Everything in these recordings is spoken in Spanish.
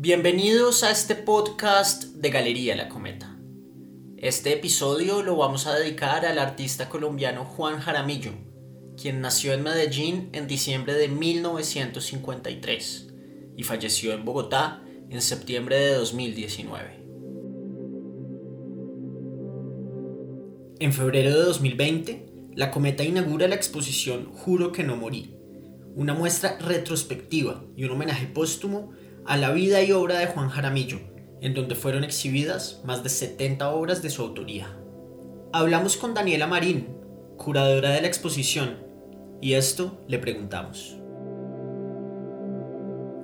Bienvenidos a este podcast de Galería La Cometa. Este episodio lo vamos a dedicar al artista colombiano Juan Jaramillo, quien nació en Medellín en diciembre de 1953 y falleció en Bogotá en septiembre de 2019. En febrero de 2020, La Cometa inaugura la exposición Juro que no morí, una muestra retrospectiva y un homenaje póstumo a la vida y obra de Juan Jaramillo, en donde fueron exhibidas más de 70 obras de su autoría. Hablamos con Daniela Marín, curadora de la exposición, y esto le preguntamos.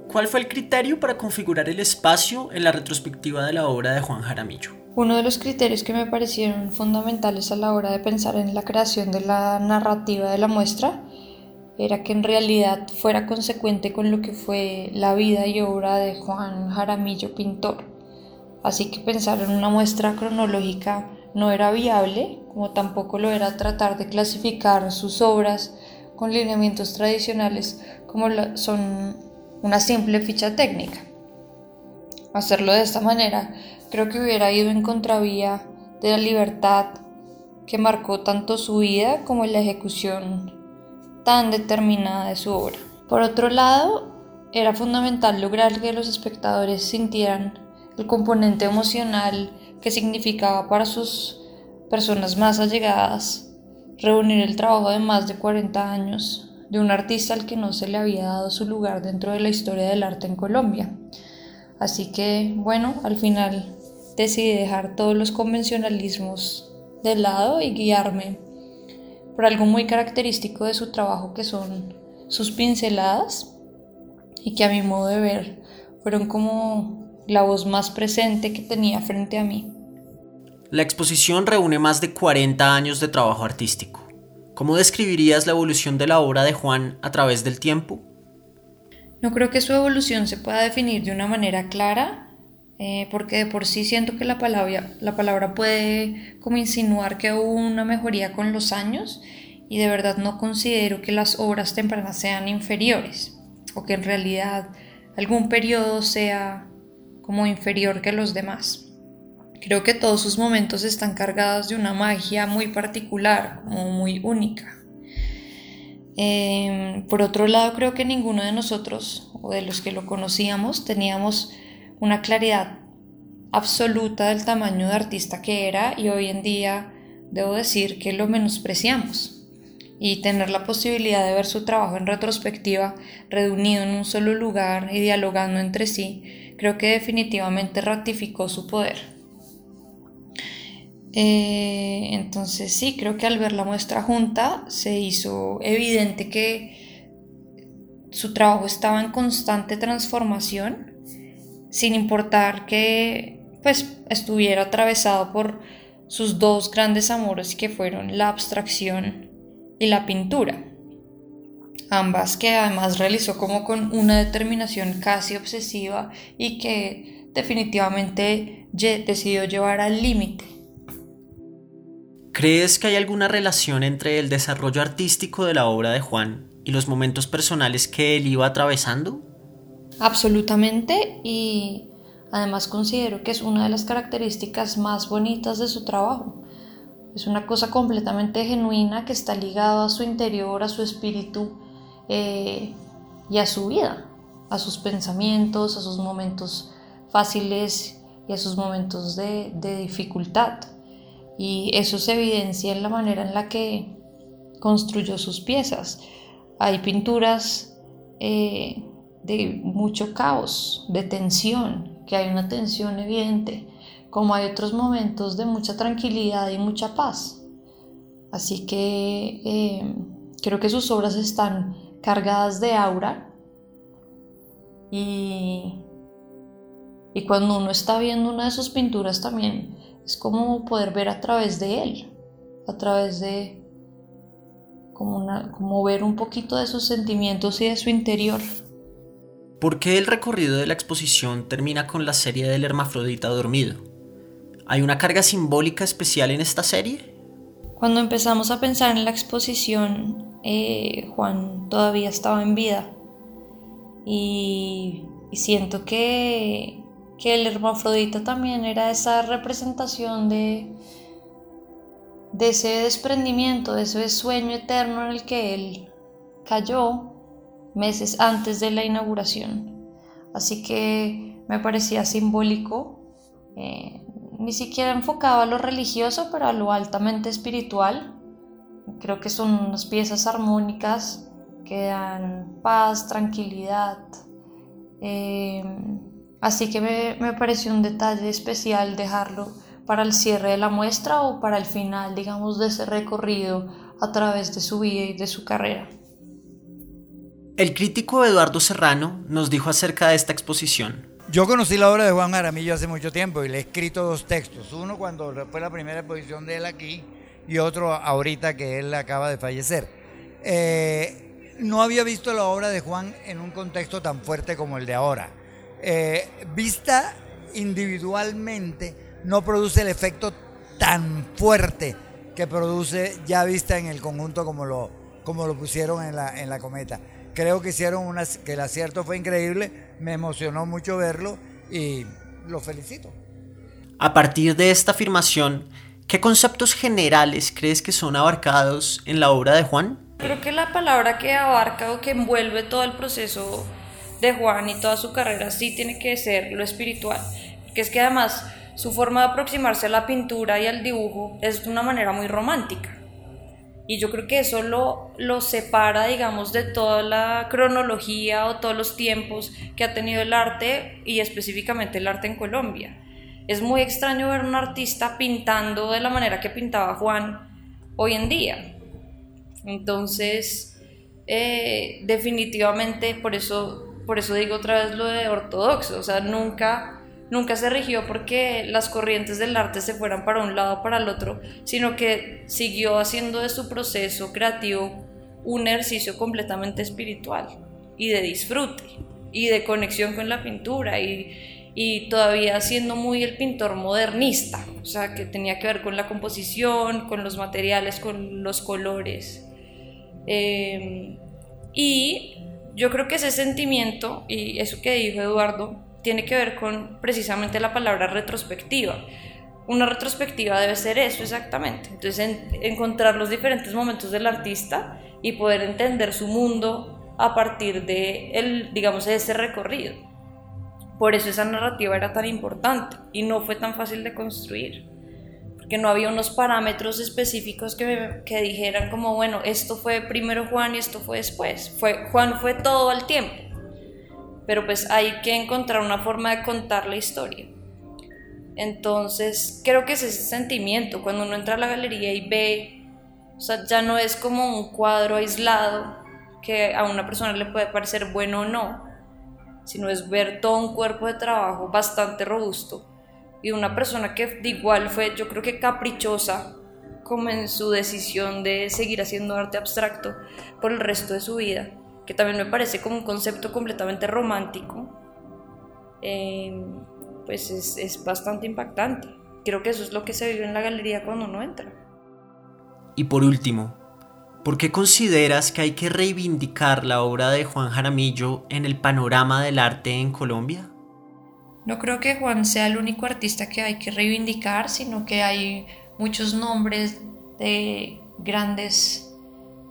¿Cuál fue el criterio para configurar el espacio en la retrospectiva de la obra de Juan Jaramillo? Uno de los criterios que me parecieron fundamentales a la hora de pensar en la creación de la narrativa de la muestra era que en realidad fuera consecuente con lo que fue la vida y obra de Juan Jaramillo pintor. Así que pensar en una muestra cronológica no era viable, como tampoco lo era tratar de clasificar sus obras con lineamientos tradicionales como son una simple ficha técnica. Hacerlo de esta manera creo que hubiera ido en contravía de la libertad que marcó tanto su vida como la ejecución tan determinada de su obra. Por otro lado, era fundamental lograr que los espectadores sintieran el componente emocional que significaba para sus personas más allegadas reunir el trabajo de más de 40 años de un artista al que no se le había dado su lugar dentro de la historia del arte en Colombia. Así que, bueno, al final decidí dejar todos los convencionalismos de lado y guiarme por algo muy característico de su trabajo que son sus pinceladas y que a mi modo de ver fueron como la voz más presente que tenía frente a mí. La exposición reúne más de 40 años de trabajo artístico. ¿Cómo describirías la evolución de la obra de Juan a través del tiempo? No creo que su evolución se pueda definir de una manera clara, eh, porque de por sí siento que la palabra, la palabra puede como insinuar que hubo una mejoría con los años y de verdad no considero que las obras tempranas sean inferiores o que en realidad algún periodo sea como inferior que los demás. Creo que todos sus momentos están cargados de una magia muy particular, como muy única. Em, por otro lado, creo que ninguno de nosotros o de los que lo conocíamos teníamos una claridad absoluta del tamaño de artista que era y hoy en día debo decir que lo menospreciamos. Y tener la posibilidad de ver su trabajo en retrospectiva, reunido en un solo lugar y dialogando entre sí, creo que definitivamente ratificó su poder. Eh, entonces sí, creo que al ver la muestra junta se hizo evidente que su trabajo estaba en constante transformación sin importar que pues estuviera atravesado por sus dos grandes amores que fueron la abstracción y la pintura. Ambas que además realizó como con una determinación casi obsesiva y que definitivamente decidió llevar al límite. ¿Crees que hay alguna relación entre el desarrollo artístico de la obra de Juan y los momentos personales que él iba atravesando? Absolutamente y además considero que es una de las características más bonitas de su trabajo. Es una cosa completamente genuina que está ligada a su interior, a su espíritu eh, y a su vida, a sus pensamientos, a sus momentos fáciles y a sus momentos de, dificultad. Y eso se evidencia en la manera en la que construyó sus piezas. Hay pinturas eh, de mucho caos, de tensión, que hay una tensión evidente, como hay otros momentos de mucha tranquilidad y mucha paz. Así que eh, creo que sus obras están cargadas de aura y, y cuando uno está viendo una de sus pinturas también es como poder ver a través de él, a través de como, como ver un poquito de sus sentimientos y de su interior. ¿Por qué el recorrido de la exposición termina con la serie del hermafrodita dormido? ¿Hay una carga simbólica especial en esta serie? Cuando empezamos a pensar en la exposición, eh, Juan todavía estaba en vida y, siento que, el hermafrodita también era esa representación de ese desprendimiento, de ese sueño eterno en el que él cayó meses antes de la inauguración. Así que me parecía simbólico, eh, ni siquiera enfocado a lo religioso, pero a lo altamente espiritual. Creo que son unas piezas armónicas que dan paz, tranquilidad. Eh, así que me, me pareció un detalle especial dejarlo para el cierre de la muestra o para el final, digamos, de ese recorrido a través de su vida y de su carrera. El crítico Eduardo Serrano nos dijo acerca de esta exposición. Yo conocí la obra de Juan Jaramillo hace mucho tiempo y le he escrito dos textos. Uno cuando fue la primera exposición de él aquí y otro ahorita que él acaba de fallecer. Eh, no había visto la obra de Juan en un contexto tan fuerte como el de ahora. Eh, vista individualmente no produce el efecto tan fuerte que produce ya vista en el conjunto como lo, como lo pusieron en la, en la cometa creo que hicieron una, que el acierto fue increíble, me emocionó mucho verlo y lo felicito. A partir de esta afirmación, ¿qué conceptos generales crees que son abarcados en la obra de Juan? Creo que la palabra que abarca o que envuelve todo el proceso de Juan y toda su carrera sí tiene que ser lo espiritual, que es que además su forma de aproximarse a la pintura y al dibujo es de una manera muy romántica. Y yo creo que eso lo, lo separa, digamos, de toda la cronología o todos los tiempos que ha tenido el arte y específicamente el arte en Colombia. Es muy extraño ver un artista pintando de la manera que pintaba Juan hoy en día. Entonces, eh, definitivamente, por eso, por eso digo otra vez lo de ortodoxo, o sea, nunca nunca se rigió porque las corrientes del arte se fueran para un lado o para el otro, sino que siguió haciendo de su proceso creativo un ejercicio completamente espiritual y de disfrute y de conexión con la pintura y, y todavía siendo muy el pintor modernista, o sea, que tenía que ver con la composición, con los materiales, con los colores. Em, y yo creo que ese sentimiento y eso que dijo Eduardo tiene que ver con precisamente la palabra retrospectiva. Una retrospectiva debe ser eso exactamente. Entonces, encontrar los diferentes momentos del artista y poder entender su mundo a partir de el, digamos, ese recorrido. Por eso esa narrativa era tan importante y no fue tan fácil de construir. Porque no había unos parámetros específicos que, que dijeran como, bueno, esto fue primero Juan y esto fue después. Fue, Juan fue todo al tiempo pero pues hay que encontrar una forma de contar la historia. Entonces, creo que es ese sentimiento, cuando uno entra a la galería y ve, o sea, ya no es como un cuadro aislado que a una persona le puede parecer bueno o no, sino es ver todo un cuerpo de trabajo bastante robusto y una persona que de igual fue, yo creo que caprichosa, como en su decisión de seguir haciendo arte abstracto por el resto de su vida que también me parece como un concepto completamente romántico, eh, pues es, es bastante impactante. Creo que eso es lo que se vive en la galería cuando uno entra. Y por último, ¿por qué consideras que hay que reivindicar la obra de Juan Jaramillo en el panorama del arte en Colombia? No creo que Juan sea el único artista que hay que reivindicar, sino que hay muchos nombres de grandes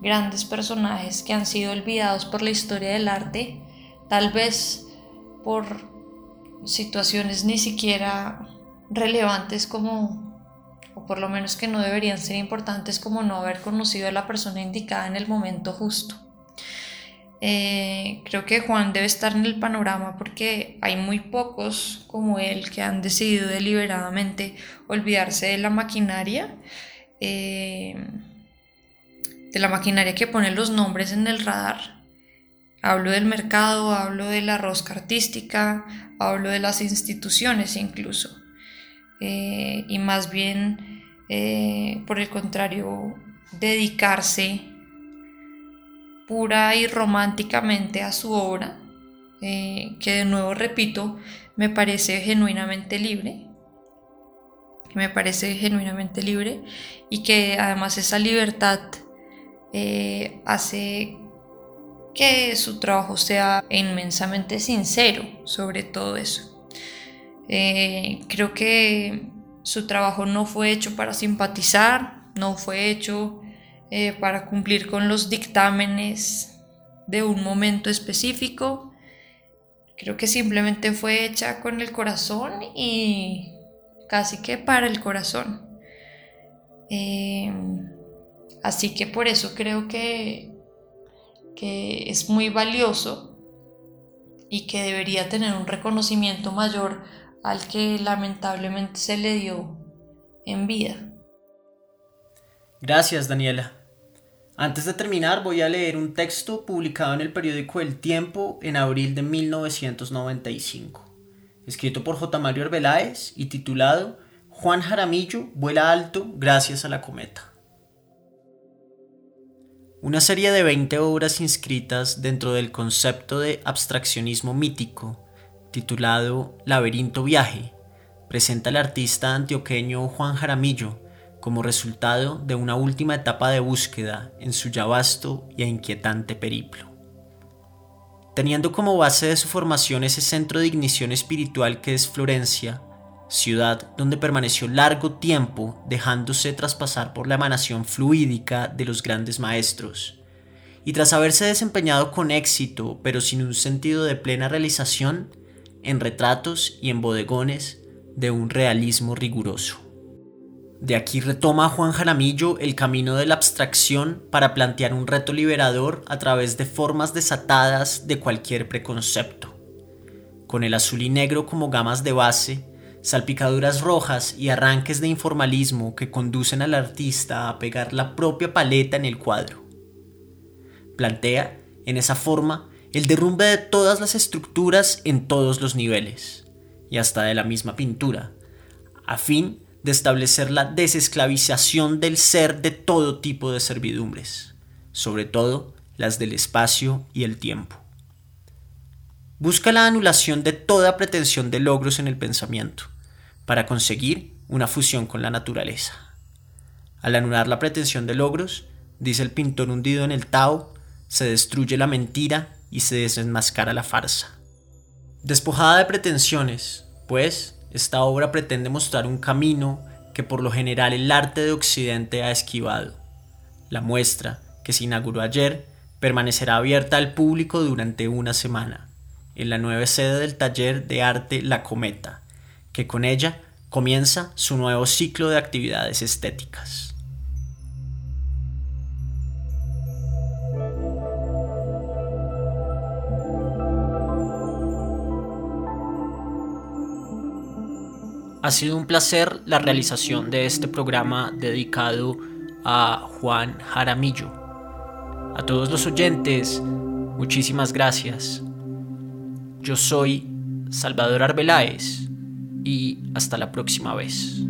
grandes personajes que han sido olvidados por la historia del arte, tal vez por situaciones ni siquiera relevantes como, o por lo menos que no deberían ser importantes como no haber conocido a la persona indicada en el momento justo. Eh, creo que Juan debe estar en el panorama porque hay muy pocos como él que han decidido deliberadamente olvidarse de la maquinaria. Eh, de la maquinaria que pone los nombres en el radar. Hablo del mercado, hablo de la rosca artística, hablo de las instituciones incluso. Eh, y más bien, eh, por el contrario, dedicarse pura y románticamente a su obra, eh, que de nuevo repito, me parece genuinamente libre, me parece genuinamente libre y que además esa libertad eh, hace que su trabajo sea inmensamente sincero sobre todo eso. Eh, creo que su trabajo no fue hecho para simpatizar, no fue hecho eh, para cumplir con los dictámenes de un momento específico. Creo que simplemente fue hecha con el corazón y casi que para el corazón. Así que por eso creo que que es muy valioso y que debería tener un reconocimiento mayor al que lamentablemente se le dio en vida. Gracias, Daniela. Antes de terminar, voy a leer un texto publicado en el periódico El Tiempo en abril de 1995, escrito por J. Mario Arbeláez y titulado Juan Jaramillo vuela alto gracias a la cometa. Una serie de 20 obras inscritas dentro del concepto de abstraccionismo mítico, titulado Laberinto Viaje, presenta al artista antioqueño Juan Jaramillo como resultado de una última etapa de búsqueda en su ya vasto e inquietante periplo. Teniendo como base de su formación ese centro de ignición espiritual que es Florencia, ciudad donde permaneció largo tiempo dejándose traspasar por la emanación fluídica de los grandes maestros. Y tras haberse desempeñado con éxito, pero sin un sentido de plena realización, en retratos y en bodegones de un realismo riguroso. De aquí retoma Juan Jaramillo el camino de la abstracción para plantear un reto liberador a través de formas desatadas de cualquier preconcepto. Con el azul y negro como gamas de base, salpicaduras rojas y arranques de informalismo que conducen al artista a pegar la propia paleta en el cuadro. Plantea, en esa forma, el derrumbe de todas las estructuras en todos los niveles, y hasta de la misma pintura, a fin de establecer la desesclavización del ser de todo tipo de servidumbres, sobre todo las del espacio y el tiempo. Busca la anulación de toda pretensión de logros en el pensamiento, para conseguir una fusión con la naturaleza. Al anular la pretensión de logros, dice el pintor hundido en el Tao, se destruye la mentira y se desenmascara la farsa. Despojada de pretensiones, pues, esta obra pretende mostrar un camino que por lo general el arte de Occidente ha esquivado. La muestra, que se inauguró ayer, permanecerá abierta al público durante una semana, en la nueva sede del taller de arte La Cometa, que con ella comienza su nuevo ciclo de actividades estéticas. Ha sido un placer la realización de este programa dedicado a Juan Jaramillo. A todos los oyentes, muchísimas gracias. Yo soy Salvador Arbeláez y hasta la próxima vez.